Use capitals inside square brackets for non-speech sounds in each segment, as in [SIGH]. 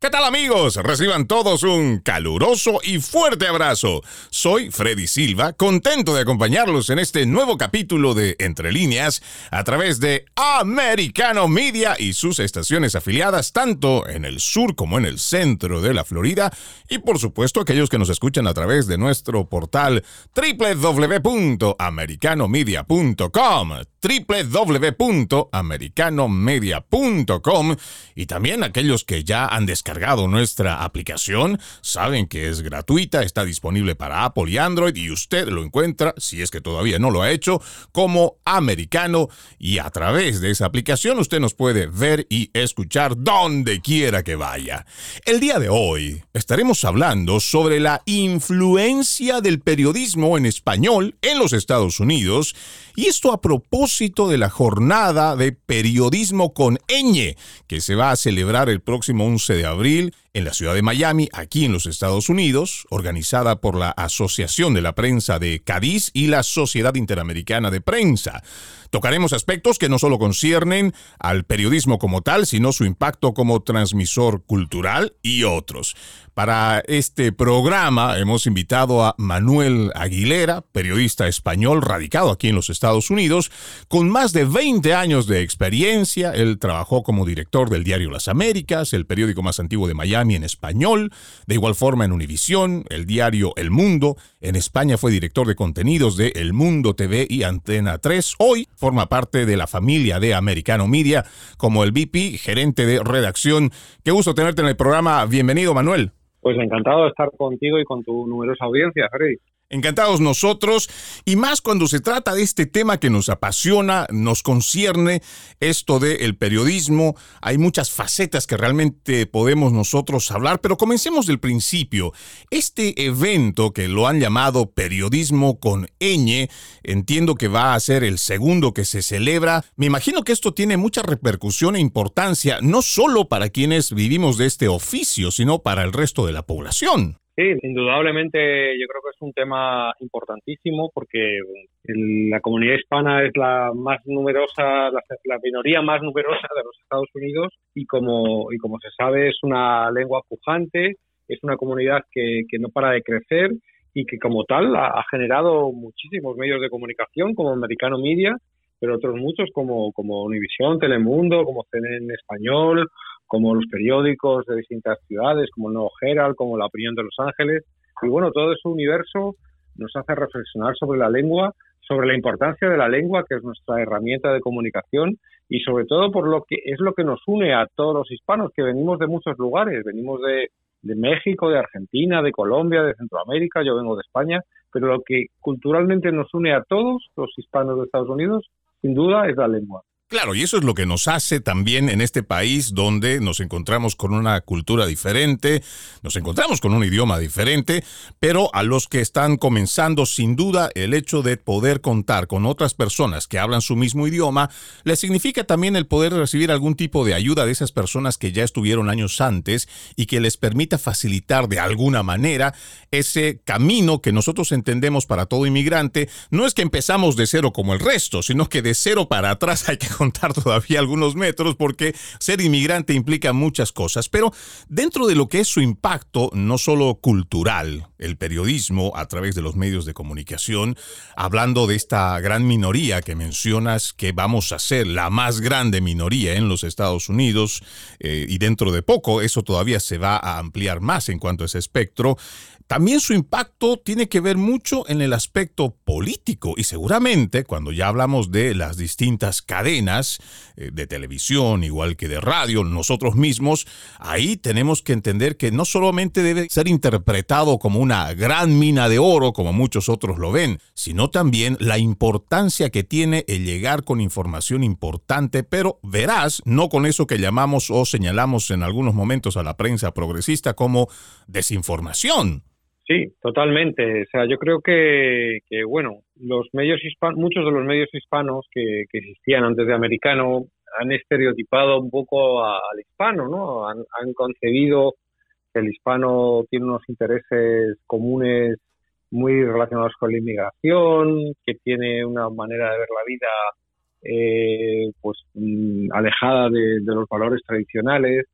¿Qué tal amigos? Reciban todos un caluroso y fuerte abrazo. Soy Freddy Silva, contento de acompañarlos en este nuevo capítulo de Entre líneas a través de Americano Media y sus estaciones afiliadas tanto en el sur como en el centro de la Florida y por supuesto aquellos que nos escuchan a través de nuestro portal www.americanomedia.com www.americanomedia.com y también aquellos que ya han descargado nuestra aplicación saben que es gratuita, está disponible para Apple y Android y usted lo encuentra, si es que todavía no lo ha hecho, como americano y a través de esa aplicación usted nos puede ver y escuchar donde quiera que vaya. El día de hoy estaremos hablando sobre la influencia del periodismo en español en los Estados Unidos y esto a propósito de la jornada de periodismo con ñ, que se va a celebrar el próximo 11 de abril en la ciudad de Miami, aquí en los Estados Unidos, organizada por la Asociación de la Prensa de Cádiz y la Sociedad Interamericana de Prensa. Tocaremos aspectos que no solo conciernen al periodismo como tal, sino su impacto como transmisor cultural y otros. Para este programa hemos invitado a Manuel Aguilera, periodista español radicado aquí en los Estados Unidos, con más de 20 años de experiencia. Él trabajó como director del diario Las Américas, el periódico más antiguo de Miami en español, de igual forma en Univisión, el diario El Mundo. En España fue director de contenidos de El Mundo TV y Antena 3. Hoy forma parte de la familia de Americano Media como el VP, gerente de redacción. Qué gusto tenerte en el programa. Bienvenido, Manuel. Pues encantado de estar contigo y con tu numerosa audiencia, Freddy. Encantados nosotros, y más cuando se trata de este tema que nos apasiona, nos concierne, esto del periodismo. Hay muchas facetas que realmente podemos nosotros hablar, pero comencemos del principio. Este evento que lo han llamado Periodismo con ñ, entiendo que va a ser el segundo que se celebra. Me imagino que esto tiene mucha repercusión e importancia, no solo para quienes vivimos de este oficio, sino para el resto de la población. Sí, indudablemente yo creo que es un tema importantísimo porque la comunidad hispana es la más numerosa, la, minoría más numerosa de los Estados Unidos y como, y como se sabe es una lengua pujante, es una comunidad que, que no para de crecer y que como tal ha, generado muchísimos medios de comunicación como Americano Media, pero otros muchos como, como Univisión, Telemundo, como CNN Español como los periódicos de distintas ciudades, como el Nuevo Herald, como La Opinión de Los Ángeles. Y bueno, todo ese universo nos hace reflexionar sobre la lengua, sobre la importancia de la lengua, que es nuestra herramienta de comunicación, y sobre todo por lo que es lo que nos une a todos los hispanos, que venimos de muchos lugares, venimos de, de México, de Argentina, de Colombia, de Centroamérica, yo vengo de España, pero lo que culturalmente nos une a todos los hispanos de Estados Unidos, sin duda, es la lengua. Claro, y eso es lo que nos hace también en este país donde nos encontramos con una cultura diferente, nos encontramos con un idioma diferente, pero a los que están comenzando, sin duda, el hecho de poder contar con otras personas que hablan su mismo idioma, les significa también el poder recibir algún tipo de ayuda de esas personas que ya estuvieron años antes y que les permita facilitar de alguna manera ese camino que nosotros entendemos para todo inmigrante. No es que empezamos de cero como el resto, sino que de cero para atrás [LAUGHS] hay que contar todavía algunos metros porque ser inmigrante implica muchas cosas, pero dentro de lo que es su impacto, no solo cultural, el periodismo a través de los medios de comunicación, hablando de esta gran minoría que mencionas que vamos a ser la más grande minoría en los Estados Unidos eh, y dentro de poco eso todavía se va a ampliar más en cuanto a ese espectro, también su impacto tiene que ver mucho en el aspecto político y seguramente cuando ya hablamos de las distintas cadenas, eh, de televisión, igual que de radio, nosotros mismos, ahí tenemos que entender que no solamente debe ser interpretado como una gran mina de oro, como muchos otros lo ven, sino también la importancia que tiene el llegar con información importante, pero verás, no con eso que llamamos o señalamos en algunos momentos a la prensa progresista como desinformación. Sí, totalmente. O sea, yo creo que, bueno, los medios hispanos, muchos de los medios hispanos que, existían antes de americano han estereotipado un poco al hispano, ¿no? Han, han, concebido que el hispano tiene unos intereses comunes muy relacionados con la inmigración, que tiene una manera de ver la vida eh, pues mm, alejada de, de, los valores tradicionales,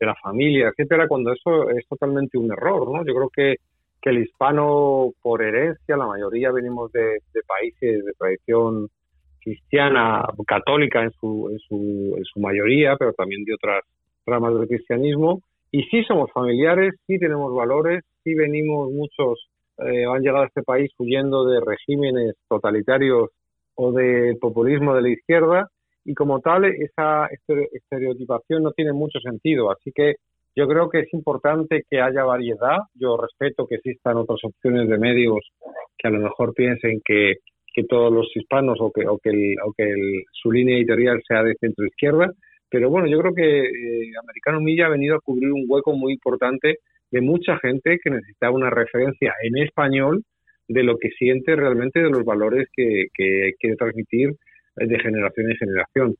de la familia, etcétera, cuando eso es totalmente un error, ¿no? Yo creo que que el hispano, por herencia, la mayoría venimos de, países de tradición cristiana, católica en su, en, su, en su mayoría, pero también de otras ramas del cristianismo. Y sí somos familiares, sí tenemos valores, sí venimos muchos, eh, han llegado a este país huyendo de regímenes totalitarios o de populismo de la izquierda, y como tal, esa estereotipación no tiene mucho sentido. Así que yo creo que es importante que haya variedad. Yo respeto que existan otras opciones de medios que a lo mejor piensen que, todos los hispanos o que, su línea editorial sea de centro izquierda. Pero bueno, yo creo que eh, Americano Milla ha venido a cubrir un hueco muy importante de mucha gente que necesitaba una referencia en español de lo que siente realmente de los valores que quiere transmitir de generación en generación.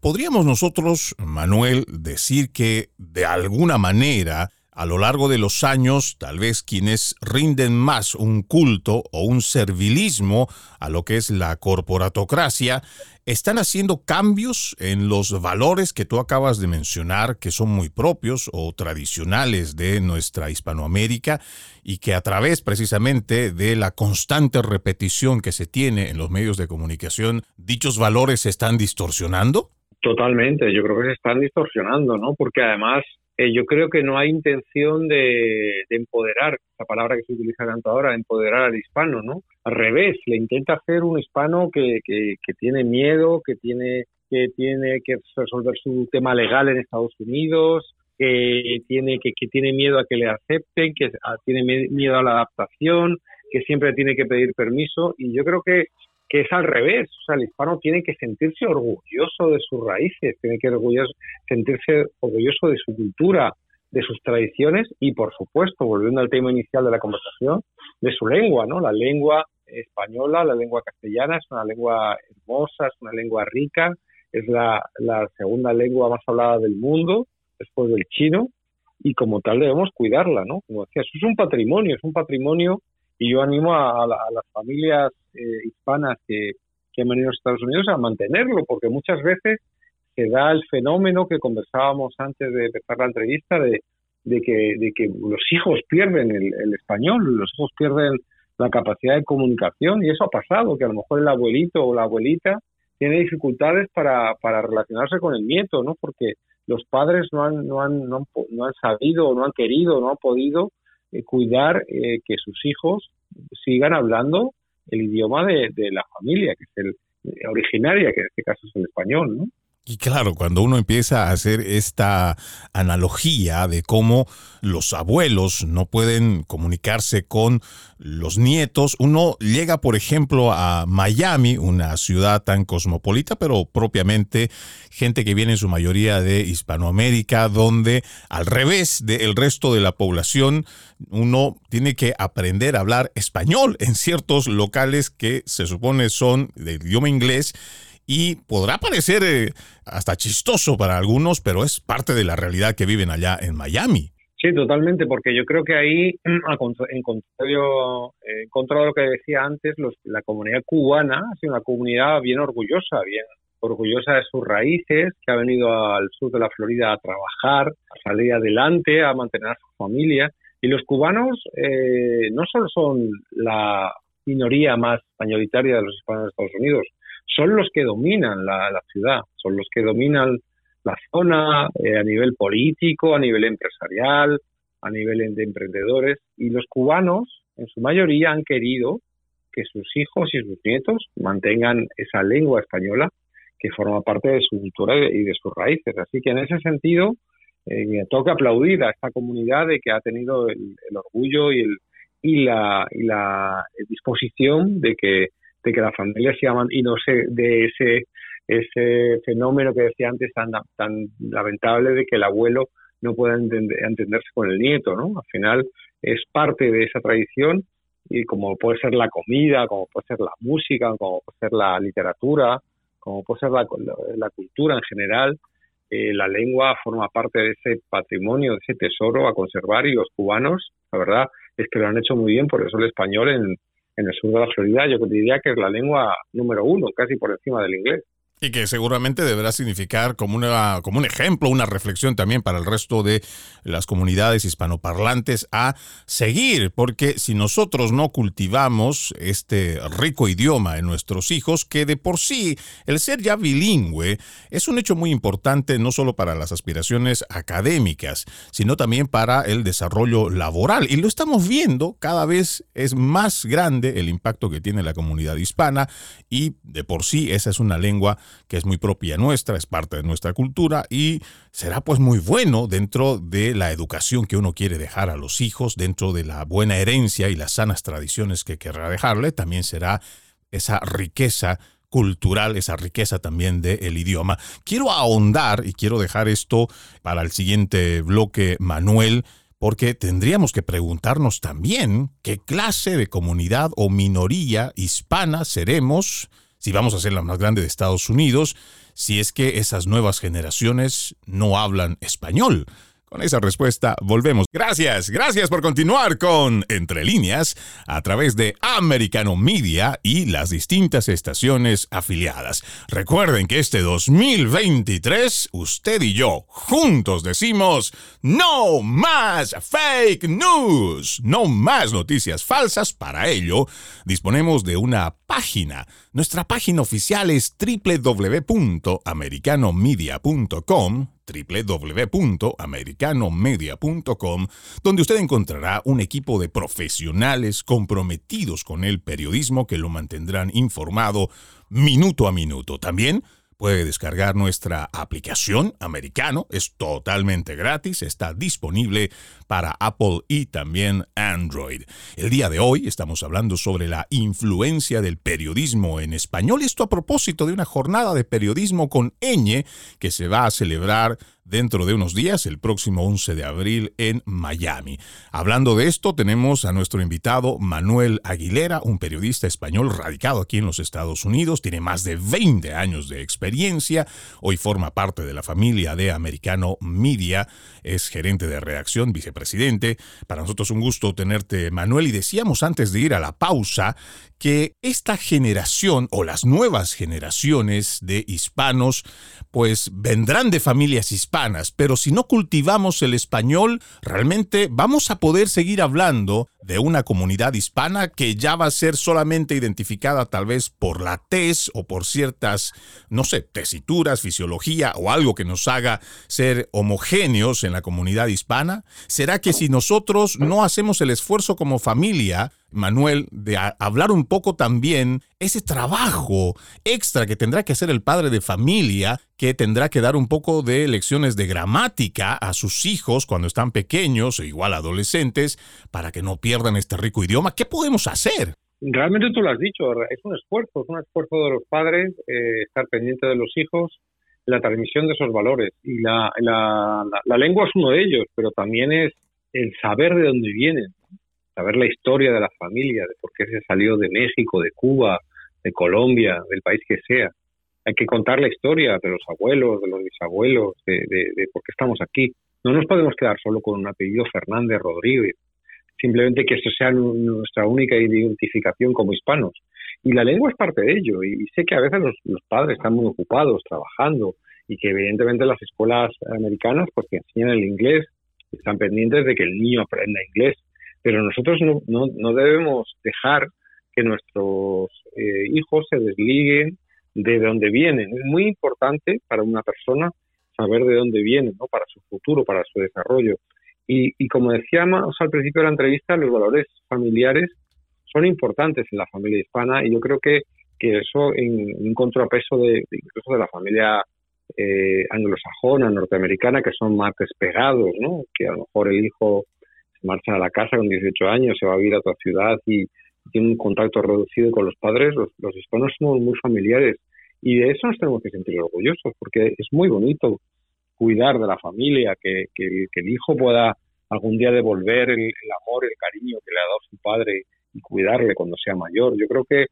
¿Podríamos nosotros, Manuel, decir que de alguna manera a lo largo de los años, tal vez quienes rinden más un culto o un servilismo a lo que es la corporatocracia, están haciendo cambios en los valores que tú acabas de mencionar, que son muy propios o tradicionales de nuestra Hispanoamérica y que a través precisamente de la constante repetición que se tiene en los medios de comunicación, dichos valores se están distorsionando? Totalmente, yo creo que se están distorsionando, ¿no? Porque además eh, yo creo que no hay intención de, empoderar, esa palabra que se utiliza tanto ahora, empoderar al hispano, ¿no? Al revés, le intenta hacer un hispano que, que, tiene miedo, que tiene, que tiene que resolver su tema legal en Estados Unidos, que tiene, que, que tiene miedo a que le acepten, que tiene miedo a la adaptación, que siempre tiene que pedir permiso. Y yo creo que que es al revés. O sea, el hispano tiene que sentirse orgulloso de sus raíces, tiene que orgulloso, sentirse orgulloso de su cultura, de sus tradiciones y, por supuesto, volviendo al tema inicial de la conversación, de su lengua, ¿no? La lengua española, la lengua castellana es una lengua hermosa, es una lengua rica, es la, la segunda lengua más hablada del mundo, después del chino, y como tal debemos cuidarla, ¿no? Como decía, eso es un patrimonio, es un patrimonio y yo animo a, las familias eh, hispanas que, han venido a Estados Unidos a mantenerlo, porque muchas veces se da el fenómeno que conversábamos antes de empezar la entrevista de, que, de que los hijos pierden el, español, los hijos pierden la capacidad de comunicación y eso ha pasado, que a lo mejor el abuelito o la abuelita tiene dificultades para, para relacionarse con el nieto, ¿no? Porque los padres no han, no han, no han, no han sabido, no han querido, no han podido eh, cuidar eh, que sus hijos sigan hablando el idioma de, de la familia, que es el eh, originaria, que en este caso es el español, ¿no? Y claro, cuando uno empieza a hacer esta analogía de cómo los abuelos no pueden comunicarse con los nietos, uno llega, por ejemplo, a Miami, una ciudad tan cosmopolita, pero propiamente gente que viene en su mayoría de Hispanoamérica, donde al revés del resto de la población, uno tiene que aprender a hablar español en ciertos locales que se supone son del idioma inglés y podrá parecer eh, hasta chistoso para algunos, pero es parte de la realidad que viven allá en Miami. Sí, totalmente, porque yo creo que ahí, [CLEARS THROAT] en contrario, en contra de lo que decía antes, los, la comunidad cubana ha sido una comunidad bien orgullosa, bien orgullosa de sus raíces, que ha venido al sur de la Florida a trabajar, a salir adelante, a mantener a su familia. Y los cubanos eh, no solo son la minoría más mayoritaria de los hispanos de Estados Unidos, son los que dominan la, ciudad, son los que dominan la zona eh, a nivel político, a nivel empresarial, a nivel de emprendedores. Y los cubanos, en su mayoría, han querido que sus hijos y sus nietos mantengan esa lengua española, que forma parte de su cultura y de sus raíces. Así que en ese sentido, eh, toca aplaudir a esta comunidad de que ha tenido el, orgullo y, el, y, la, y la disposición de que, de que la familia se y no sé de ese ese fenómeno que decía antes tan, tan lamentable de que el abuelo no pueda entenderse con el nieto, ¿no? Al final es parte de esa tradición y como puede ser la comida, como puede ser la música, como puede ser la literatura, como puede ser la, la cultura en general, eh, la lengua forma parte de ese patrimonio, de ese tesoro a conservar y los cubanos, la verdad, es que lo han hecho muy bien, por eso el español en, en el sur de la Florida yo diría que es la lengua número uno, casi por encima del inglés. Y que seguramente deberá significar como, una, como un ejemplo, una reflexión también para el resto de las comunidades hispanoparlantes a seguir, porque si nosotros no cultivamos este rico idioma en nuestros hijos, que de por sí el ser ya bilingüe es un hecho muy importante no solo para las aspiraciones académicas, sino también para el desarrollo laboral. Y lo estamos viendo, cada vez es más grande el impacto que tiene la comunidad hispana y de por sí esa es una lengua que es muy propia nuestra, es parte de nuestra cultura y será pues muy bueno dentro de la educación que uno quiere dejar a los hijos, dentro de la buena herencia y las sanas tradiciones que querrá dejarle, también será esa riqueza cultural, esa riqueza también del idioma. Quiero ahondar y quiero dejar esto para el siguiente bloque, Manuel, porque tendríamos que preguntarnos también qué clase de comunidad o minoría hispana seremos si vamos a ser la más grande de Estados Unidos, si es que esas nuevas generaciones no hablan español. Con esa respuesta volvemos. Gracias, gracias por continuar con Entre líneas a través de Americano Media y las distintas estaciones afiliadas. Recuerden que este 2023 usted y yo juntos decimos no más fake news, no más noticias falsas. Para ello disponemos de una página. Nuestra página oficial es www.americanomedia.com www.americanomedia.com, donde usted encontrará un equipo de profesionales comprometidos con el periodismo que lo mantendrán informado minuto a minuto. También Puede descargar nuestra aplicación americano, es totalmente gratis, está disponible para Apple y también Android. El día de hoy estamos hablando sobre la influencia del periodismo en español, esto a propósito de una jornada de periodismo con ñ que se va a celebrar dentro de unos días, el próximo 11 de abril en Miami. Hablando de esto, tenemos a nuestro invitado Manuel Aguilera, un periodista español radicado aquí en los Estados Unidos, tiene más de 20 años de experiencia, hoy forma parte de la familia de Americano Media, es gerente de reacción, vicepresidente. Para nosotros un gusto tenerte, Manuel, y decíamos antes de ir a la pausa que esta generación o las nuevas generaciones de hispanos pues vendrán de familias hispanas, pero si no cultivamos el español, realmente vamos a poder seguir hablando de una comunidad hispana que ya va a ser solamente identificada tal vez por la tez o por ciertas, no sé, tesituras, fisiología o algo que nos haga ser homogéneos en la comunidad hispana? ¿Será que si nosotros no hacemos el esfuerzo como familia, Manuel, de hablar un poco también ese trabajo extra que tendrá que hacer el padre de familia, que tendrá que dar un poco de lecciones de gramática a sus hijos cuando están pequeños o igual adolescentes, para que no pierdan este rico idioma. ¿Qué podemos hacer? Realmente tú lo has dicho, es un esfuerzo, es un esfuerzo de los padres eh, estar pendiente de los hijos, la transmisión de esos valores. Y la, la, la lengua es uno de ellos, pero también es el saber de dónde vienen, saber la historia de la familia, de por qué se salió de México, de Cuba, de Colombia, del país que sea. Hay que contar la historia de los abuelos, de los bisabuelos, de, de, por qué estamos aquí. No nos podemos quedar solo con un apellido Fernández Rodríguez, simplemente que eso sea nuestra única identificación como hispanos. Y la lengua es parte de ello, y sé que a veces los, los padres están muy ocupados trabajando y que evidentemente las escuelas americanas pues que enseñan el inglés están pendientes de que el niño aprenda inglés, pero nosotros no, no, no debemos dejar que nuestros eh, hijos se desliguen de dónde vienen. Es muy importante para una persona saber de dónde vienen, ¿no? para su futuro, para su desarrollo. Y, y como decíamos al principio de la entrevista, los valores familiares son importantes en la familia hispana y yo creo que, que eso en un contrapeso de, incluso de la familia eh, anglosajona, norteamericana, que son más despegados, ¿no? Que a lo mejor el hijo se marcha a la casa con 18 años, se va a vivir a otra ciudad y tiene un contacto reducido con los padres. Los, los hispanos somos muy familiares y de eso nos tenemos que sentir orgullosos, porque es muy bonito cuidar de la familia, que, el hijo pueda algún día devolver el, el, amor, el cariño que le ha dado su padre y cuidarle cuando sea mayor. Yo creo que,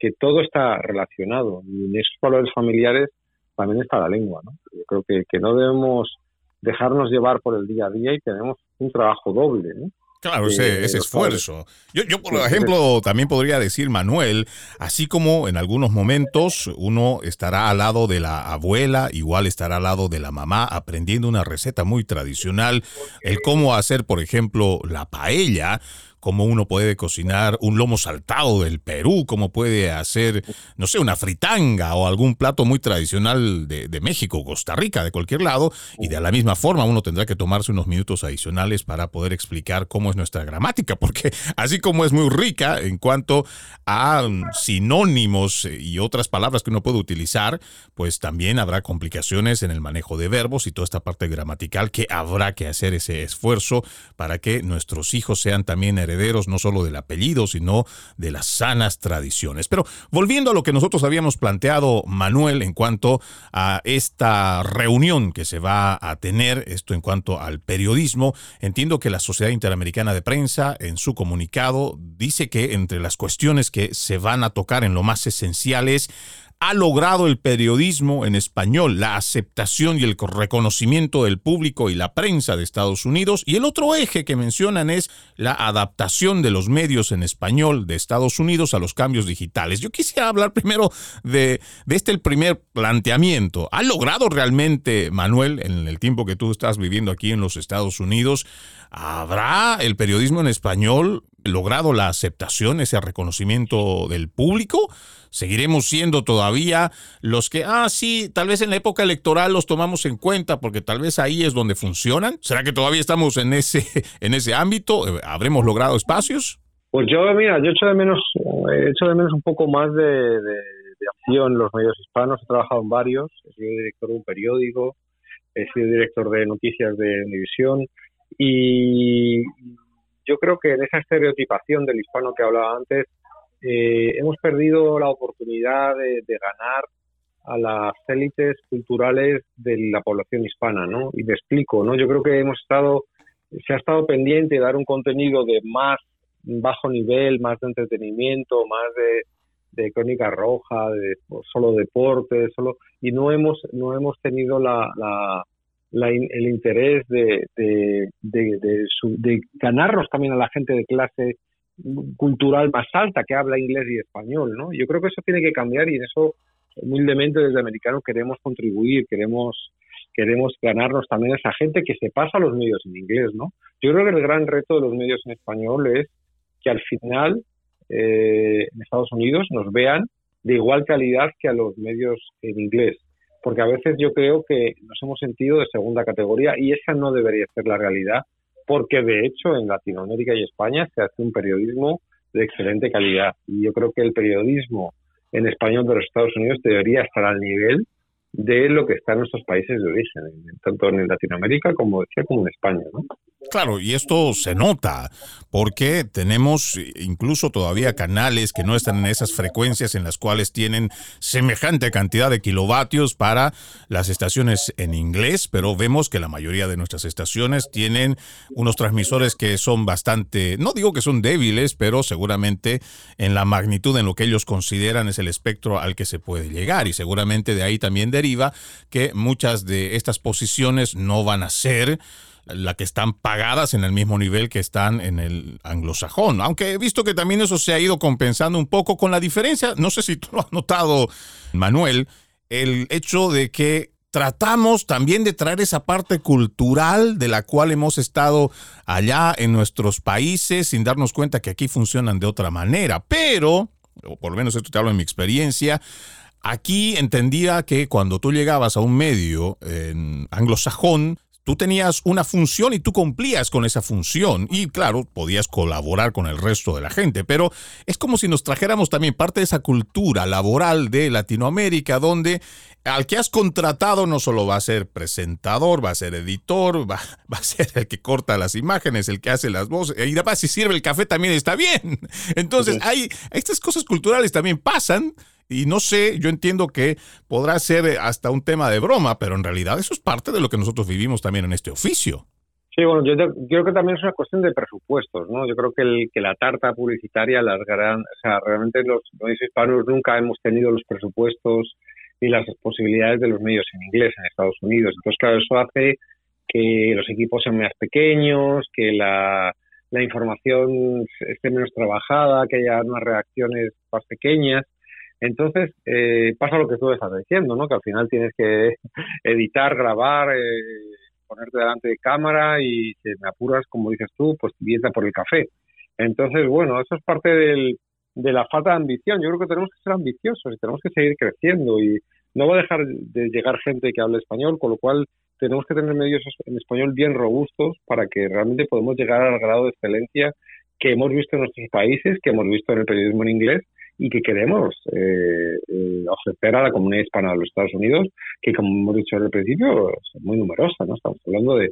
que todo está relacionado y en esos valores familiares también está la lengua. ¿no? Yo creo que, que no debemos dejarnos llevar por el día a día y tenemos un trabajo doble. ¿no? Claro, ese, ese esfuerzo. Yo, yo, por ejemplo, también podría decir, Manuel, así como en algunos momentos uno estará al lado de la abuela, igual estará al lado de la mamá, aprendiendo una receta muy tradicional, el cómo hacer, por ejemplo, la paella, cómo uno puede cocinar un lomo saltado del Perú, cómo puede hacer, no sé, una fritanga o algún plato muy tradicional de, de, México, Costa Rica, de cualquier lado. Y de la misma forma uno tendrá que tomarse unos minutos adicionales para poder explicar cómo es nuestra gramática, porque [LAUGHS] así como es muy rica en cuanto a sinónimos y otras palabras que uno puede utilizar, pues también habrá complicaciones en el manejo de verbos y toda esta parte gramatical que habrá que hacer ese esfuerzo para que nuestros hijos sean también herederos no solo del apellido, sino de las sanas tradiciones. Pero volviendo a lo que nosotros habíamos planteado, Manuel, en cuanto a esta reunión que se va a tener, esto en cuanto al periodismo, entiendo que la Sociedad Interamericana de Prensa en su comunicado dice que entre las cuestiones que se van a tocar en lo más esenciales ha logrado el periodismo en español, la aceptación y el reconocimiento del público y la prensa de Estados Unidos. Y el otro eje que mencionan es la adaptación de los medios en español de Estados Unidos a los cambios digitales. Yo quisiera hablar primero de, de este el primer planteamiento. ¿Ha logrado realmente, Manuel, en el tiempo que tú estás viviendo aquí en los Estados Unidos, ¿habrá el periodismo en español logrado la aceptación, ese reconocimiento del público? Seguiremos siendo todavía los que, ah, sí, tal vez en la época electoral los tomamos en cuenta porque tal vez ahí es donde funcionan. ¿Será que todavía estamos en ese, [LAUGHS] en ese ámbito? ¿Habremos logrado espacios? Pues yo, mira, yo echo de menos, he hecho de menos un poco más de, de, de acción en los medios hispanos. He trabajado en varios, he sido director de un periódico, he sido director de noticias de Univisión y yo creo que en esa estereotipación del hispano que hablaba antes, eh, hemos perdido la oportunidad de, ganar a las élites culturales de la población hispana, ¿no? Y me explico, ¿no? Yo creo que hemos estado, se ha estado pendiente de dar un contenido de más bajo nivel, más de entretenimiento, más de, de crónica roja, de solo deporte, solo y no hemos no hemos tenido la, la, la el interés de de, de, de, su, de ganarnos también a la gente de clase cultural más alta que habla inglés y español, ¿no? Yo creo que eso tiene que cambiar y en eso humildemente desde americano queremos contribuir, queremos queremos ganarnos también a esa gente que se pasa a los medios en inglés, ¿no? Yo creo que el gran reto de los medios en español es que al final eh, en Estados Unidos nos vean de igual calidad que a los medios en inglés, porque a veces yo creo que nos hemos sentido de segunda categoría y esa no debería ser la realidad porque de hecho en Latinoamérica y España se hace un periodismo de excelente calidad. Y yo creo que el periodismo en español de los Estados Unidos debería estar al nivel de lo que está en nuestros países de origen, tanto en Latinoamérica como como en España, ¿no? Claro, y esto se nota porque tenemos incluso todavía canales que no están en esas frecuencias en las cuales tienen semejante cantidad de kilovatios para las estaciones en inglés, pero vemos que la mayoría de nuestras estaciones tienen unos transmisores que son bastante, no digo que son débiles, pero seguramente en la magnitud en lo que ellos consideran es el espectro al que se puede llegar y seguramente de ahí también deriva que muchas de estas posiciones no van a ser la que están pagadas en el mismo nivel que están en el anglosajón. Aunque he visto que también eso se ha ido compensando un poco con la diferencia, no sé si tú lo has notado, Manuel, el hecho de que tratamos también de traer esa parte cultural de la cual hemos estado allá en nuestros países sin darnos cuenta que aquí funcionan de otra manera. Pero, o por lo menos esto te hablo en mi experiencia, Aquí entendía que cuando tú llegabas a un medio en anglosajón, tú tenías una función y tú cumplías con esa función. Y claro, podías colaborar con el resto de la gente, pero es como si nos trajéramos también parte de esa cultura laboral de Latinoamérica, donde al que has contratado no solo va a ser presentador, va a ser editor, va, va, a ser el que corta las imágenes, el que hace las voces, y además si sirve el café también está bien. [LAUGHS] Entonces, hay, estas cosas culturales también pasan. Y no sé, yo entiendo que podrá ser hasta un tema de broma, pero en realidad eso es parte de lo que nosotros vivimos también en este oficio. Sí, bueno, yo, creo que también es una cuestión de presupuestos, ¿no? Yo creo que, el, que la tarta publicitaria, las gran, o sea, realmente los medios hispanos nunca hemos tenido los presupuestos y las posibilidades de los medios en inglés en Estados Unidos. Entonces, claro, eso hace que los equipos sean más pequeños, que la, la información esté menos trabajada, que haya unas reacciones más pequeñas. Entonces, eh, pasa lo que tú estás diciendo, ¿no? Que al final tienes que [LAUGHS] editar, grabar, eh, ponerte delante de cámara y si me apuras, como dices tú, pues dieta por el café. Entonces, bueno, eso es parte del, de la falta de ambición. Yo creo que tenemos que ser ambiciosos y tenemos que seguir creciendo y no va a dejar de llegar gente que hable español, con lo cual tenemos que tener medios en español bien robustos para que realmente podamos llegar al grado de excelencia que hemos visto en nuestros países, que hemos visto en el periodismo en inglés y que queremos eh, eh, ofrecer a la comunidad hispana de los Estados Unidos, que como hemos dicho al principio, es muy numerosa, ¿no? Estamos hablando de,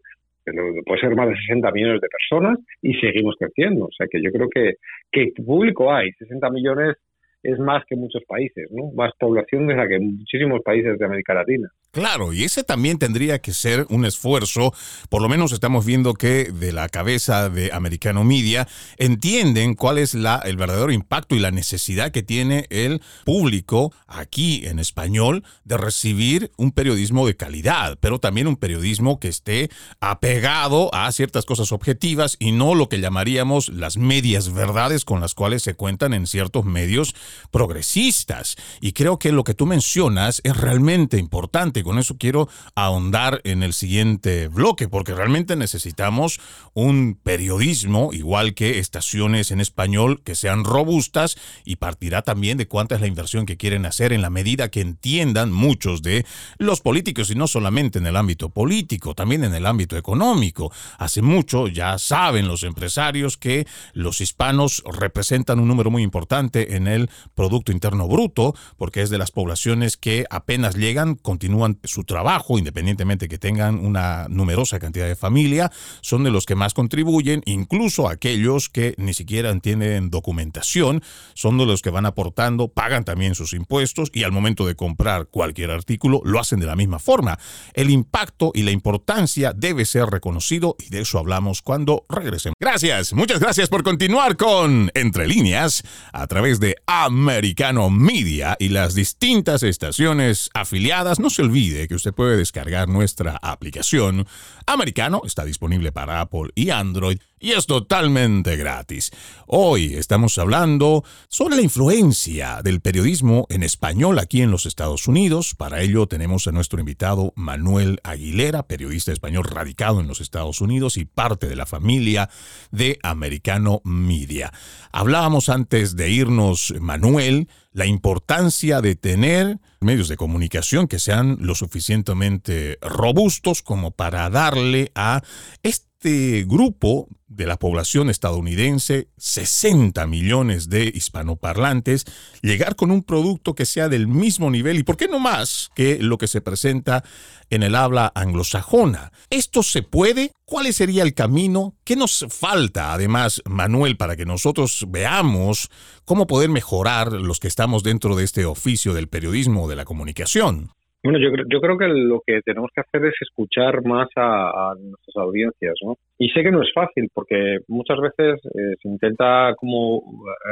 puede ser más de 60 millones de personas y seguimos creciendo. O sea que yo creo que, que público hay, 60 millones es más que muchos países, ¿no? Más población de la que muchísimos países de América Latina. Claro, y ese también tendría que ser un esfuerzo, por lo menos estamos viendo que de la cabeza de Americano Media entienden cuál es la, el verdadero impacto y la necesidad que tiene el público aquí en español de recibir un periodismo de calidad, pero también un periodismo que esté apegado a ciertas cosas objetivas y no lo que llamaríamos las medias verdades con las cuales se cuentan en ciertos medios progresistas. Y creo que lo que tú mencionas es realmente importante. Con eso quiero ahondar en el siguiente bloque, porque realmente necesitamos un periodismo, igual que estaciones en español, que sean robustas y partirá también de cuánta es la inversión que quieren hacer en la medida que entiendan muchos de los políticos, y no solamente en el ámbito político, también en el ámbito económico. Hace mucho ya saben los empresarios que los hispanos representan un número muy importante en el Producto Interno Bruto, porque es de las poblaciones que apenas llegan, continúan su trabajo, independientemente que tengan una numerosa cantidad de familia, son de los que más contribuyen, incluso aquellos que ni siquiera tienen documentación, son de los que van aportando, pagan también sus impuestos y al momento de comprar cualquier artículo lo hacen de la misma forma. El impacto y la importancia debe ser reconocido y de eso hablamos cuando regresemos. Gracias, muchas gracias por continuar con Entre líneas a través de Americano Media y las distintas estaciones afiliadas. No se olvide que usted puede descargar nuestra aplicación. Americano está disponible para Apple y Android y es totalmente gratis. Hoy estamos hablando sobre la influencia del periodismo en español aquí en los Estados Unidos. Para ello tenemos a nuestro invitado Manuel Aguilera, periodista español radicado en los Estados Unidos y parte de la familia de Americano Media. Hablábamos antes de irnos, Manuel, la importancia de tener medios de comunicación que sean lo suficientemente robustos como para darle a este grupo de la población estadounidense, 60 millones de hispanoparlantes, llegar con un producto que sea del mismo nivel y por qué no más que lo que se presenta en el habla anglosajona. ¿Esto se puede? ¿Cuál sería el camino? ¿Qué nos falta, además, Manuel, para que nosotros veamos cómo poder mejorar los que estamos dentro de este oficio del periodismo o de la comunicación? Bueno, yo, yo creo que lo que tenemos que hacer es escuchar más a, nuestras audiencias, ¿no? Y sé que no es fácil porque muchas veces eh, se intenta como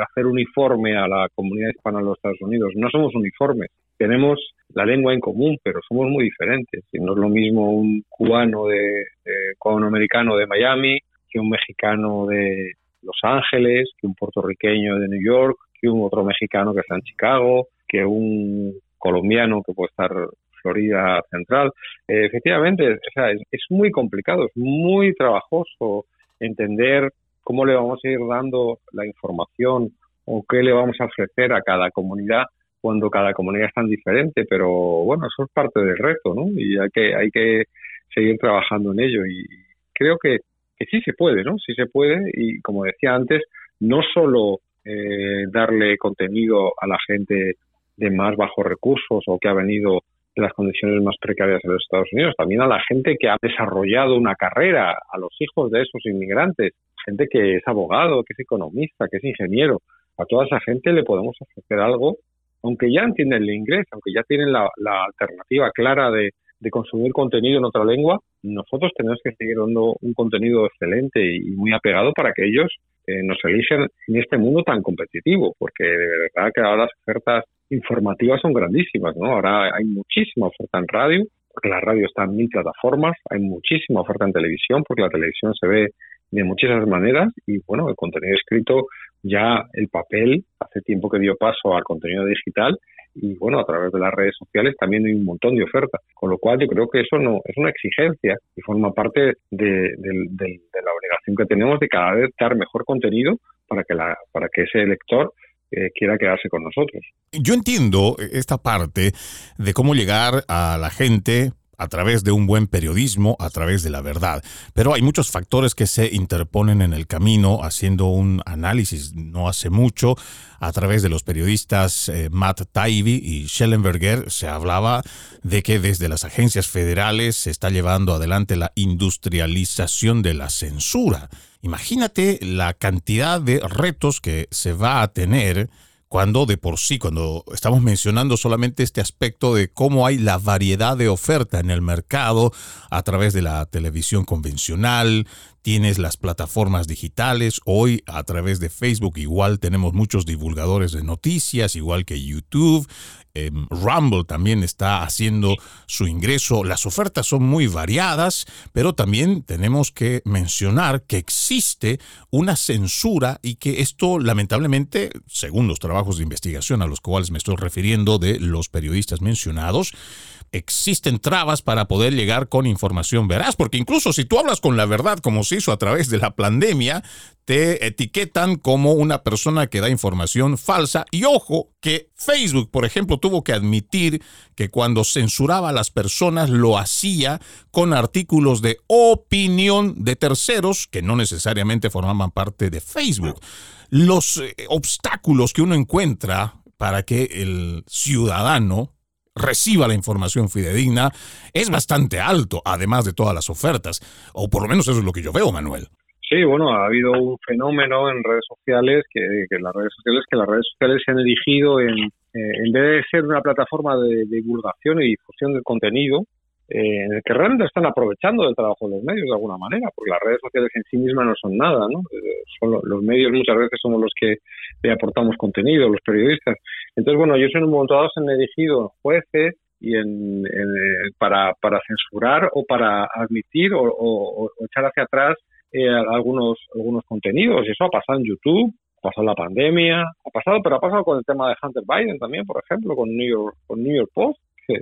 hacer uniforme a la comunidad hispana en los Estados Unidos. No somos uniformes, tenemos la lengua en común, pero somos muy diferentes. Y no es lo mismo un cubano de, de americano de Miami que un mexicano de Los Ángeles, que un puertorriqueño de New York, que un otro mexicano que está en Chicago, que un colombiano que puede estar Florida Central. Eh, efectivamente, sea, es, muy complicado, es muy trabajoso entender cómo le vamos a ir dando la información o qué le vamos a ofrecer a cada comunidad cuando cada comunidad es tan diferente, pero bueno, eso es parte del reto, ¿no? Y hay que, hay que seguir trabajando en ello y creo que, que sí se puede, ¿no? Sí se puede y como decía antes, no solo eh, darle contenido a la gente de más bajos recursos o que ha venido en las condiciones más precarias de los Estados Unidos, también a la gente que ha desarrollado una carrera, a los hijos de esos inmigrantes, gente que es abogado, que es economista, que es ingeniero, a toda esa gente le podemos ofrecer algo, aunque ya entienden el inglés, aunque ya tienen la, alternativa clara de, consumir contenido en otra lengua, nosotros tenemos que seguir dando un contenido excelente y muy apegado para que ellos eh, nos eligen en este mundo tan competitivo, porque de verdad que ahora las ofertas informativas son grandísimas, ¿no? Ahora hay muchísima oferta en radio, porque la radio está en mil plataformas, hay muchísima oferta en televisión, porque la televisión se ve de muchas maneras y bueno, el contenido escrito ya el papel hace tiempo que dio paso al contenido digital y bueno, a través de las redes sociales también hay un montón de ofertas, con lo cual yo creo que eso no es una exigencia y forma parte de, la obligación que tenemos de cada vez dar mejor contenido para que, la, para que ese lector eh, quiera quedarse con nosotros. Yo entiendo esta parte de cómo llegar a la gente a través de un buen periodismo, a través de la verdad. Pero hay muchos factores que se interponen en el camino, haciendo un análisis no hace mucho, a través de los periodistas eh, Matt Taibbi y Schellenberger, se hablaba de que desde las agencias federales se está llevando adelante la industrialización de la censura. Imagínate la cantidad de retos que se va a tener cuando de por sí, cuando estamos mencionando solamente este aspecto de cómo hay la variedad de oferta en el mercado a través de la televisión convencional, tienes las plataformas digitales, hoy a través de Facebook igual tenemos muchos divulgadores de noticias, igual que YouTube, em, Rumble también está haciendo su ingreso, las ofertas son muy variadas, pero también tenemos que mencionar que existe una censura y que esto lamentablemente, según los trabajos de investigación a los cuales me estoy refiriendo de los periodistas mencionados, existen trabas para poder llegar con información veraz, porque incluso si tú hablas con la verdad, como se hizo a través de la pandemia, te etiquetan como una persona que da información falsa. Y ojo, que Facebook, por ejemplo, tuvo que admitir que cuando censuraba a las personas lo hacía con artículos de opinión de terceros que no necesariamente formaban parte de Facebook. Los eh, obstáculos que uno encuentra para que el ciudadano reciba la información fidedigna es bastante alto, además de todas las ofertas. O por lo menos eso es lo que yo veo, Manuel. Sí, bueno, ha habido un fenómeno en redes sociales que, las redes sociales que las redes sociales se han erigido en, eh, en vez de ser una plataforma de divulgación y difusión de contenido, eh, en el que realmente están aprovechando del trabajo de los medios de alguna manera, porque las redes sociales en sí mismas no son nada, ¿no? Eh, los medios muchas veces somos los que le aportamos contenido, los periodistas. Entonces, bueno, ellos en un momento dado se han elegido jueces y en, eh, para, para censurar o para admitir o, echar hacia atrás algunos algunos contenidos y eso ha pasado en YouTube ha pasado la pandemia ha pasado pero ha pasado con el tema de Hunter Biden también por ejemplo con New York con New York Post que,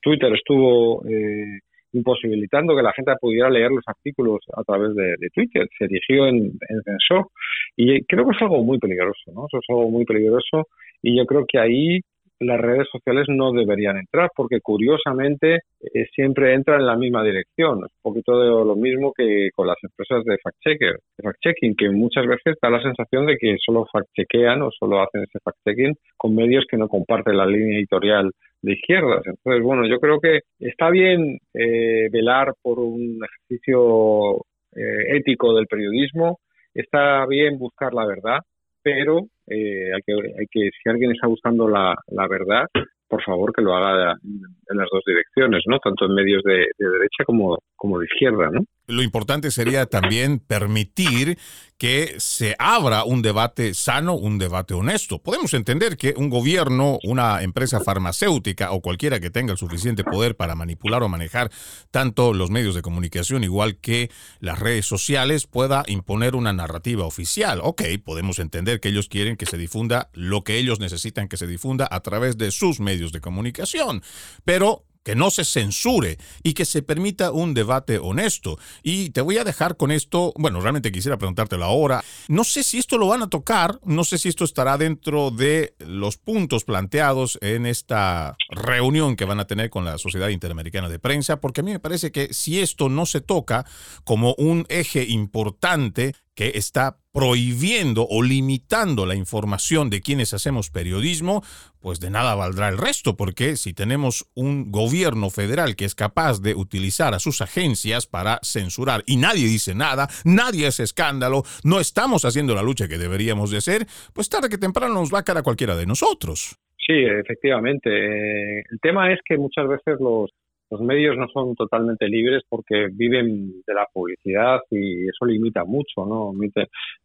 Twitter estuvo eh, imposibilitando que la gente pudiera leer los artículos a través de, Twitter. Se erigió en, en censor y creo que es algo muy peligroso, ¿no? Eso es algo muy peligroso y yo creo que ahí las redes sociales no deberían entrar porque curiosamente eh, siempre entran en la misma dirección. Es un poquito de lo mismo que con las empresas de fact-checking, que muchas veces da la sensación de que solo fact-checkean o solo hacen ese fact-checking con medios que no comparten la línea editorial de izquierdas. Entonces, bueno, yo creo que está bien eh, velar por un ejercicio eh, ético del periodismo, está bien buscar la verdad, pero eh, hay, que, hay que, si alguien está buscando la, verdad, por favor que lo haga en las dos direcciones, ¿no? Tanto en medios de, de derecha como, como de izquierda, ¿no? Lo importante sería también permitir que se abra un debate sano, un debate honesto. Podemos entender que un gobierno, una empresa farmacéutica o cualquiera que tenga el suficiente poder para manipular o manejar tanto los medios de comunicación igual que las redes sociales pueda imponer una narrativa oficial. Ok, podemos entender que ellos quieren que se difunda lo que ellos necesitan que se difunda a través de sus medios de comunicación. Pero que no se censure y que se permita un debate honesto. Y te voy a dejar con esto, bueno, realmente quisiera preguntártelo ahora. No sé si esto lo van a tocar, no sé si esto estará dentro de los puntos planteados en esta reunión que van a tener con la Sociedad Interamericana de Prensa, porque a mí me parece que si esto no se toca como un eje importante que está prohibiendo o limitando la información de quienes hacemos periodismo, pues de nada valdrá el resto, porque si tenemos un gobierno federal que es capaz de utilizar a sus agencias para censurar y nadie dice nada, nadie hace escándalo, no estamos haciendo la lucha que deberíamos de hacer, pues tarde que temprano nos va a caer a cualquiera de nosotros. Sí, efectivamente. Eh, el tema es que muchas veces los, los medios no son totalmente libres porque viven de la publicidad y eso limita mucho, ¿no?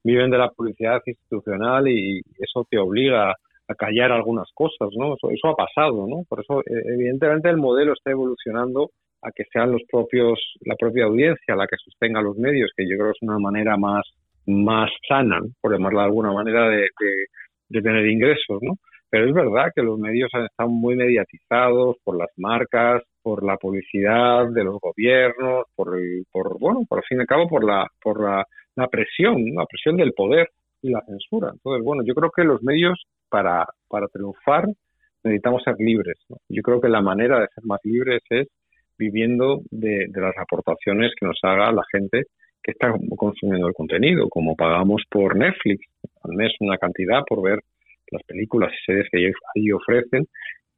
Viven de la publicidad institucional y eso te obliga a callar algunas cosas, ¿no? Eso, ha pasado, ¿no? Por eso, eh, evidentemente, el modelo está evolucionando a que sean los propios, la propia audiencia la que sostenga los medios, que yo creo que es una manera más, más sana, por llamarla de alguna manera, de, de tener ingresos, ¿no? Pero es verdad que los medios están muy mediatizados por las marcas, por la publicidad de los gobiernos, por, por bueno, por fin y al cabo, por la, por la, presión, la presión del poder y la censura. Entonces, bueno, yo creo que los medios para, para triunfar necesitamos ser libres. Yo creo que la manera de ser más libres es viviendo de, las aportaciones que nos haga la gente que está consumiendo el contenido, como pagamos por Netflix al mes una cantidad por ver las películas y series que ahí ofrecen,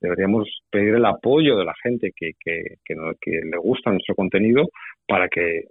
deberíamos pedir el apoyo de la gente que, que, que, le gusta nuestro contenido para que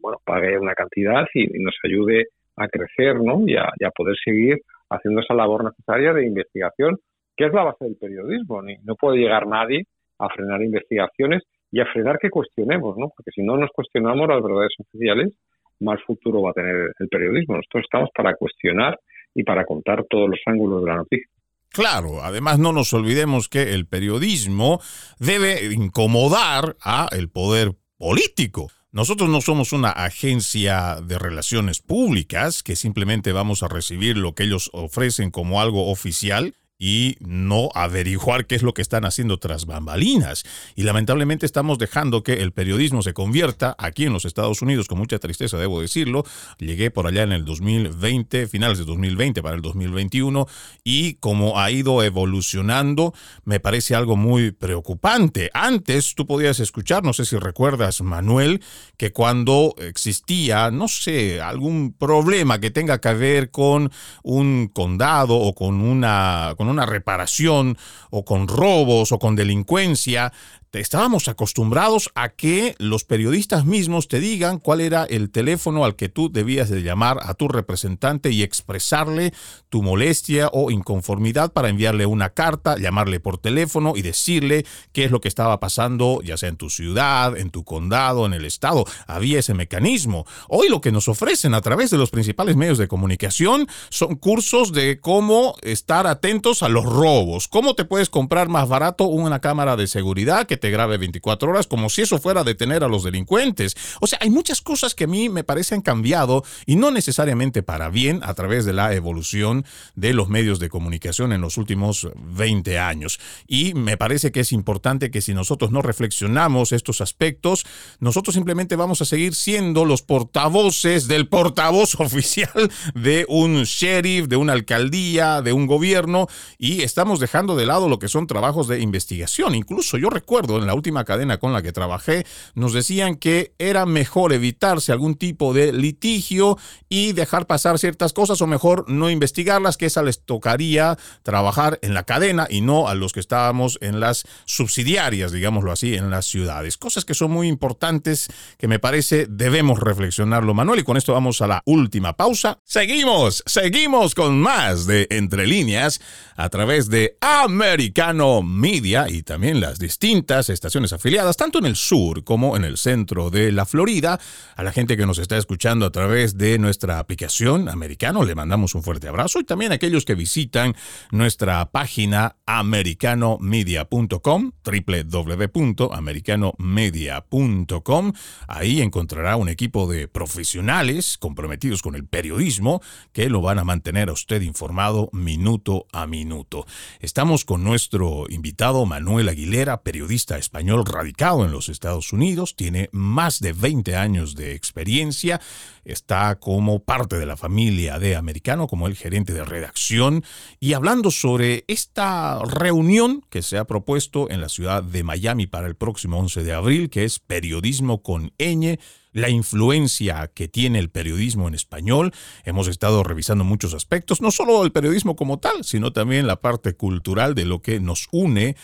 bueno pague una cantidad y, nos ayude a crecer ¿no? y, a, poder seguir haciendo esa labor necesaria de investigación, que es la base del periodismo. Ni, no puede llegar nadie a frenar investigaciones y a frenar que cuestionemos, ¿no? porque si no nos cuestionamos las verdades oficiales, más futuro va a tener el periodismo. Nosotros estamos para cuestionar y para contar todos los ángulos de la noticia. Claro, además no nos olvidemos que el periodismo debe incomodar a el poder político. Nosotros no somos una agencia de relaciones públicas que simplemente vamos a recibir lo que ellos ofrecen como algo oficial y no averiguar qué es lo que están haciendo tras bambalinas. Y lamentablemente estamos dejando que el periodismo se convierta aquí en los Estados Unidos, con mucha tristeza debo decirlo. Llegué por allá en el 2020, finales de 2020 para el 2021, y como ha ido evolucionando, me parece algo muy preocupante. Antes tú podías escuchar, no sé si recuerdas, Manuel, que cuando existía, no sé, algún problema que tenga que ver con un condado o con una una reparación o con robos o con delincuencia, estábamos acostumbrados a que los periodistas mismos te digan cuál era el teléfono al que tú debías de llamar a tu representante y expresarle tu molestia o inconformidad para enviarle una carta, llamarle por teléfono y decirle qué es lo que estaba pasando, ya sea en tu ciudad, en tu condado, en el estado. Había ese mecanismo. Hoy lo que nos ofrecen a través de los principales medios de comunicación son cursos de cómo estar atentos a los robos, cómo te puedes comprar más barato una cámara de seguridad que te grave 24 horas, como si eso fuera a detener a los delincuentes. O sea, hay muchas cosas que a mí me parecen cambiado y no necesariamente para bien a través de la evolución de los medios de comunicación en los últimos 20 años. Y me parece que es importante que si nosotros no reflexionamos estos aspectos, nosotros simplemente vamos a seguir siendo los portavoces del portavoz [LAUGHS] oficial de un sheriff, de una alcaldía, de un gobierno, y estamos dejando de lado lo que son trabajos de investigación. Incluso yo recuerdo en la última cadena con la que trabajé, nos decían que era mejor evitarse algún tipo de litigio y dejar pasar ciertas cosas o mejor no investigarlas, que esa les tocaría trabajar en la cadena y no a los que estábamos en las subsidiarias, digámoslo así, en las ciudades. Cosas que son muy importantes que me parece debemos reflexionarlo, Manuel. Y con esto vamos a la última pausa. Seguimos, seguimos con más de Entre Líneas a través de Americano Media y también las distintas estaciones afiliadas, tanto en el sur como en el centro de la Florida. A la gente que nos está escuchando a través de nuestra aplicación americano, le mandamos un fuerte abrazo y también a aquellos que visitan nuestra página americanomedia.com, www.americanomedia.com. Ahí encontrará un equipo de profesionales comprometidos con el periodismo que lo van a mantener a usted informado minuto a minuto. Estamos con nuestro invitado Manuel Aguilera, periodista español radicado en los Estados Unidos, tiene más de 20 años de experiencia, está como parte de la familia de Americano, como el gerente de redacción, y hablando sobre esta reunión que se ha propuesto en la ciudad de Miami para el próximo 11 de abril, que es Periodismo con ñ la influencia que tiene el periodismo en español. Hemos estado revisando muchos aspectos, no solo el periodismo como tal, sino también la parte cultural de lo que nos une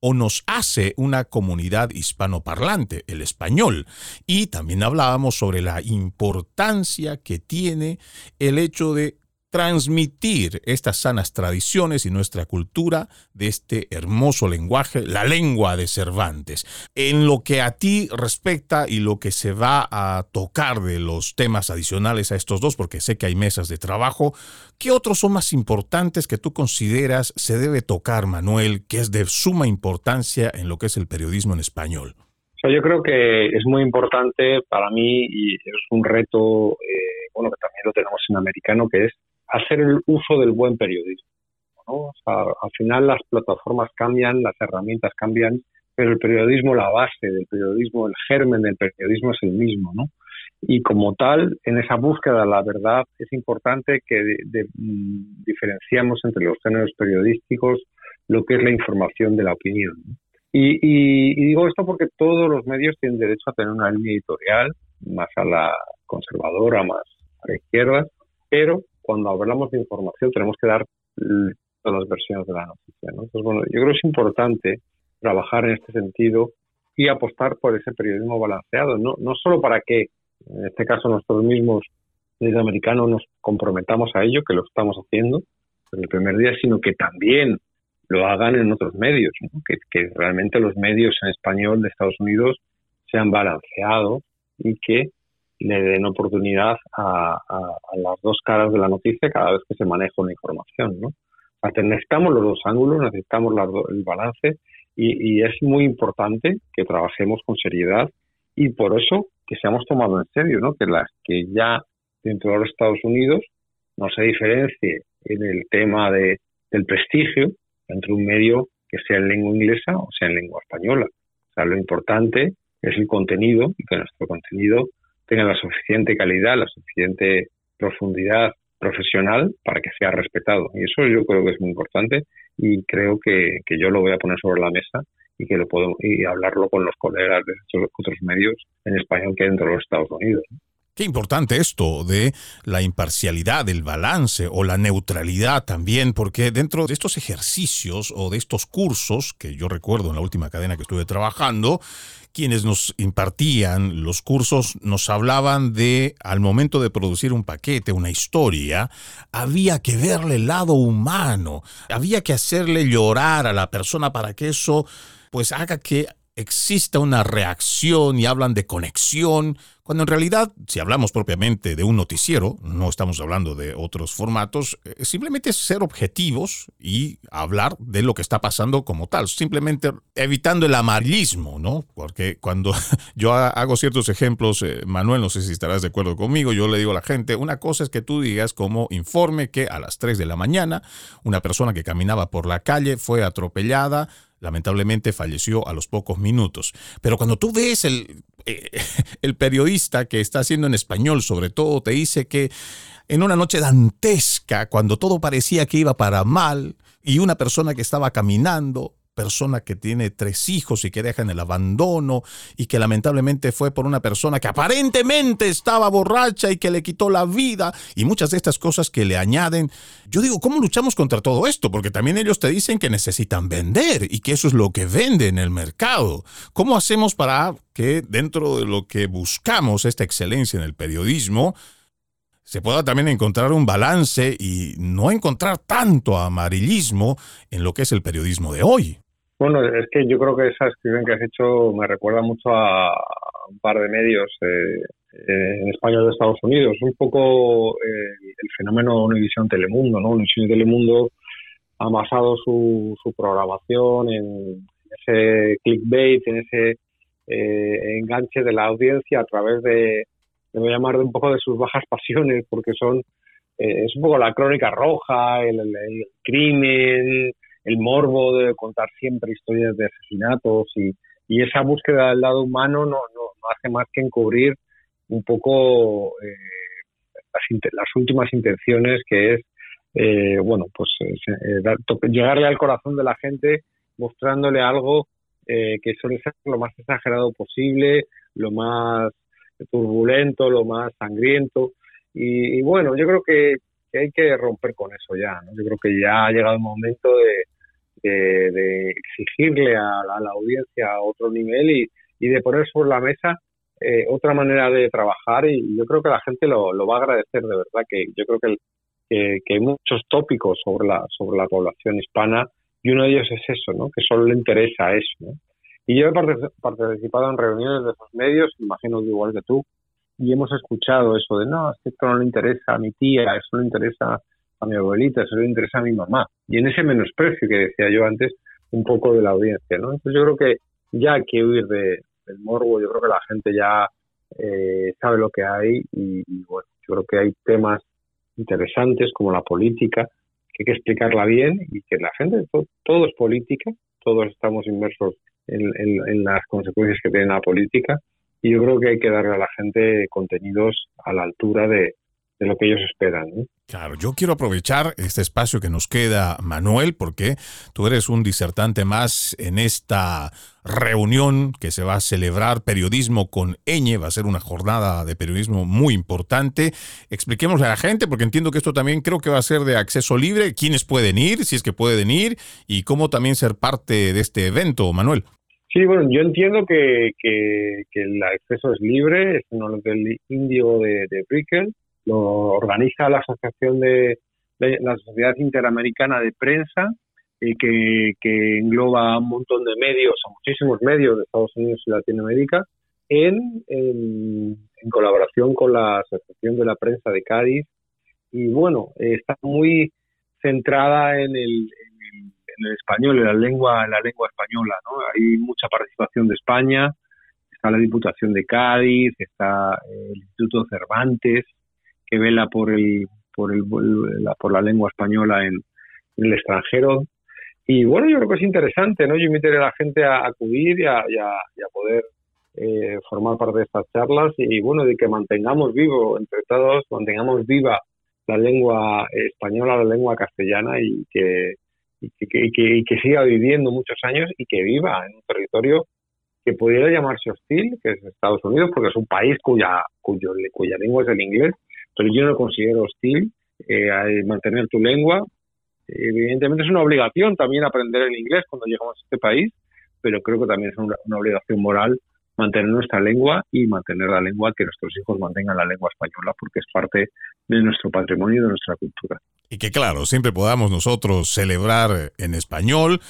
o nos hace una comunidad hispanoparlante, el español. Y también hablábamos sobre la importancia que tiene el hecho de transmitir estas sanas tradiciones y nuestra cultura de este hermoso lenguaje, la lengua de Cervantes. En lo que a ti respecta y lo que se va a tocar de los temas adicionales a estos dos, porque sé que hay mesas de trabajo, ¿qué otros son más importantes que tú consideras se debe tocar, Manuel, que es de suma importancia en lo que es el periodismo en español? yo creo que es muy importante para mí y es un reto, eh, bueno, que también lo tenemos en americano, que es hacer el uso del buen periodismo. al final las plataformas cambian, las herramientas cambian, pero el periodismo, la base del periodismo, el germen del periodismo es el mismo, ¿no? Y como tal, en esa búsqueda de la verdad es importante que mm, diferenciamos entre los géneros periodísticos lo que es la información de la opinión. Y, y, digo esto porque todos los medios tienen derecho a tener una línea editorial, más a la conservadora, más a la izquierda, pero cuando hablamos de información tenemos que dar todas las versiones de la noticia. Entonces, bueno, yo creo que es importante trabajar en este sentido y apostar por ese periodismo balanceado, no, no solo para que, en este caso, nosotros mismos, desde americano, nos comprometamos a ello, que lo estamos haciendo en el primer día, sino que también lo hagan en otros medios, que realmente los medios en español de Estados Unidos sean balanceados y que le den oportunidad a, las dos caras de la noticia cada vez que se maneja una información. ¿no? necesitamos los dos ángulos, necesitamos el balance y, es muy importante que trabajemos con seriedad y por eso que seamos tomados en serio, ¿no? que, las, que ya dentro de los Estados Unidos no se diferencie en el tema de, del prestigio entre un medio que sea en lengua inglesa o sea en lengua española. O lo importante es el contenido y que nuestro contenido tenga la suficiente calidad, la suficiente profundidad profesional para que sea respetado. Y eso yo creo que es muy importante y creo que, yo lo voy a poner sobre la mesa y que lo puedo y hablarlo con los colegas de otros medios en español que dentro de los Estados Unidos. Qué importante esto de la imparcialidad, el balance o la neutralidad también, porque dentro de estos ejercicios o de estos cursos que yo recuerdo en la última cadena que estuve trabajando, quienes nos impartían los cursos nos hablaban de, al momento de producir un paquete, una historia, había que verle el lado humano, había que hacerle llorar a la persona para que eso pues haga que exista una reacción y hablan de conexión, cuando en realidad, si hablamos propiamente de un noticiero, no estamos hablando de otros formatos, eh, simplemente es ser objetivos y hablar de lo que está pasando como tal, simplemente evitando el amarillismo, ¿no? Porque cuando [LAUGHS] yo hago ciertos ejemplos, eh, Manuel, no sé si estarás de acuerdo conmigo, yo le digo a la gente, una cosa es que tú digas como informe que a las 3 de la mañana una persona que caminaba por la calle fue atropellada, lamentablemente falleció a los pocos minutos. Pero cuando tú ves el, eh, [LAUGHS] el periodista que está haciendo en español, sobre todo, te dice que en una noche dantesca, cuando todo parecía que iba para mal, y una persona que estaba caminando persona que tiene tres hijos y que deja en el abandono y que lamentablemente fue por una persona que aparentemente estaba borracha y que le quitó la vida y muchas de estas cosas que le añaden. Yo digo, ¿cómo luchamos contra todo esto? Porque también ellos te dicen que necesitan vender y que eso es lo que vende en el mercado. ¿Cómo hacemos para que dentro de lo que buscamos, esta excelencia en el periodismo, se pueda también encontrar un balance y no encontrar tanto amarillismo en lo que es el periodismo de hoy. Bueno, es que yo creo que esa descripción que has hecho me recuerda mucho a un par de medios eh, eh, en España de Estados Unidos. Un poco eh, el fenómeno Univisión Telemundo, ¿no? Univisión Telemundo ha basado su, su programación en ese clickbait, en ese enganche de la audiencia a través de, me voy a llamar de un poco de sus bajas [LAUGHS] pasiones, porque son, es un poco la crónica roja, el crimen, el morbo de contar siempre historias de asesinatos y, y esa búsqueda del lado humano no, no, hace más que encubrir un poco eh, las, últimas intenciones que es eh, bueno pues eh, llegarle al corazón de la gente mostrándole algo que suele ser lo más exagerado posible lo más turbulento lo más sangriento. Y, bueno yo creo que, hay que romper con eso ya yo creo que ya ha llegado el momento de de, exigirle a la, audiencia otro nivel y, y, de poner sobre la mesa eh, otra manera de trabajar y, yo creo que la gente lo, va a agradecer de verdad que yo creo que, que, hay muchos tópicos sobre la sobre la población hispana y uno de ellos es eso no que solo le interesa eso y yo he participado en reuniones de esos medios imagino que igual que tú y hemos escuchado eso de no esto no le interesa a mi tía eso no le interesa a mi abuelita, eso le interesa a mi mamá. Y en ese menosprecio que decía yo antes, un poco de la audiencia, ¿no? Entonces yo creo que ya hay que huir de, del morbo, yo creo que la gente ya eh, sabe lo que hay y, bueno, yo creo que hay temas interesantes como la política, que hay que explicarla bien y que la gente, todo, es política, todos estamos inmersos en, en, las consecuencias que tiene la política y yo creo que hay que darle a la gente contenidos a la altura de, de lo que ellos esperan. Claro, yo quiero aprovechar este espacio que nos queda, Manuel, porque tú eres un disertante más en esta reunión que se va a celebrar Periodismo con Eñe, va a ser una jornada de periodismo muy importante. Expliquemos a la gente, porque entiendo que esto también creo que va a ser de acceso libre, quiénes pueden ir, si es que pueden ir, y cómo también ser parte de este evento, Manuel. Sí, bueno, yo entiendo que, que, el acceso es libre, es uno del indio de, de Brickell, lo organiza la Asociación de, la Sociedad Interamericana de Prensa, y que, que, engloba un montón de medios, a muchísimos medios de Estados Unidos y Latinoamérica, en, en, colaboración con la Asociación de la Prensa de Cádiz. Y bueno, está muy centrada en el, el, español, en la lengua, en la lengua española. ¿no? Hay mucha participación de España, está la Diputación de Cádiz, está el Instituto Cervantes, que vela por el por el, la, por la lengua española en, el extranjero y bueno yo creo que es interesante no yo invitaré a la gente a acudir y a, poder eh, formar parte de estas charlas y bueno de que mantengamos vivo entre todos mantengamos viva la lengua española la lengua castellana y que y que, y que, siga viviendo muchos años y que viva en un territorio que pudiera llamarse hostil, que es Estados Unidos, porque es un país cuya, cuyo, cuya lengua es el inglés, pero yo no considero hostil eh, mantener tu lengua. Evidentemente es una obligación también aprender el inglés cuando llegamos a este país, pero creo que también es una, obligación moral mantener nuestra lengua y mantener la lengua, que nuestros hijos mantengan la lengua española, porque es parte de nuestro patrimonio y de nuestra cultura. Y que claro, siempre podamos nosotros celebrar en español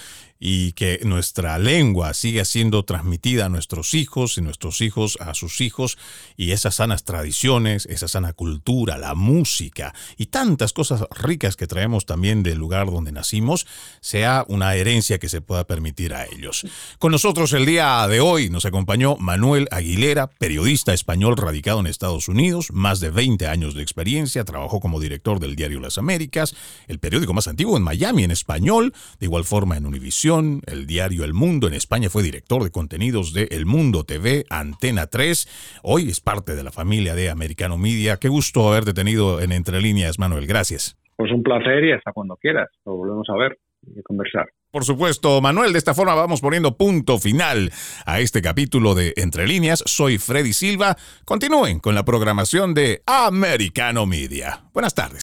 y que nuestra lengua siga siendo transmitida a nuestros hijos y nuestros hijos a sus hijos y esas sanas tradiciones, esa sana cultura, la música y tantas cosas ricas que traemos también del lugar donde nacimos, sea una herencia que se pueda permitir a ellos. Con nosotros el día de hoy nos acompañó Manuel Aguilera, periodista español radicado en Estados Unidos, más de 20 años de experiencia, trabajó como director del diario Las Américas, el periódico más antiguo en Miami en español, de igual forma en Univision el diario El Mundo. En España fue director de contenidos de El Mundo TV, Antena 3. Hoy es parte de la familia de Americano Media. Qué gusto haberte tenido en Entre Líneas, Manuel. Gracias. Pues un placer y hasta cuando quieras. Lo volvemos a ver y a conversar. Por supuesto, Manuel, de esta forma vamos poniendo punto final a este capítulo de Entre Líneas. Soy Freddy Silva. Continúen con la programación de Americano Media. Buenas tardes.